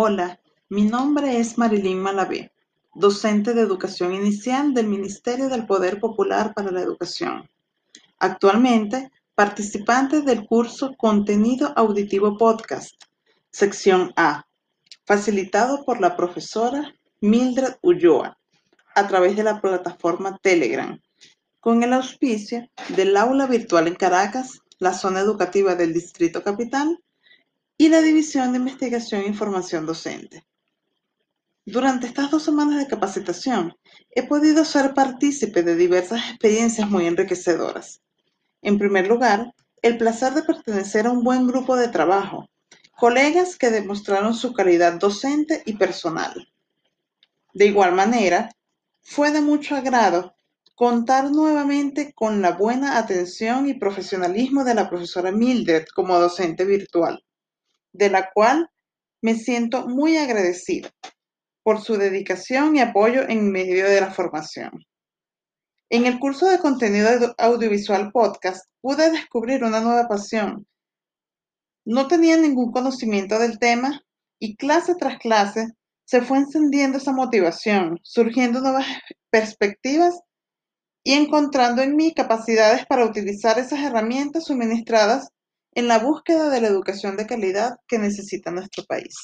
Hola, mi nombre es Marilyn Malavé, docente de educación inicial del Ministerio del Poder Popular para la Educación. Actualmente, participante del curso Contenido Auditivo Podcast, sección A, facilitado por la profesora Mildred Ulloa a través de la plataforma Telegram, con el auspicio del aula virtual en Caracas, la zona educativa del Distrito Capital y la División de Investigación e Información Docente. Durante estas dos semanas de capacitación, he podido ser partícipe de diversas experiencias muy enriquecedoras. En primer lugar, el placer de pertenecer a un buen grupo de trabajo, colegas que demostraron su calidad docente y personal. De igual manera, fue de mucho agrado contar nuevamente con la buena atención y profesionalismo de la profesora Mildred como docente virtual de la cual me siento muy agradecida por su dedicación y apoyo en medio de la formación. En el curso de contenido audiovisual podcast pude descubrir una nueva pasión. No tenía ningún conocimiento del tema y clase tras clase se fue encendiendo esa motivación, surgiendo nuevas perspectivas y encontrando en mí capacidades para utilizar esas herramientas suministradas en la búsqueda de la educación de calidad que necesita nuestro país.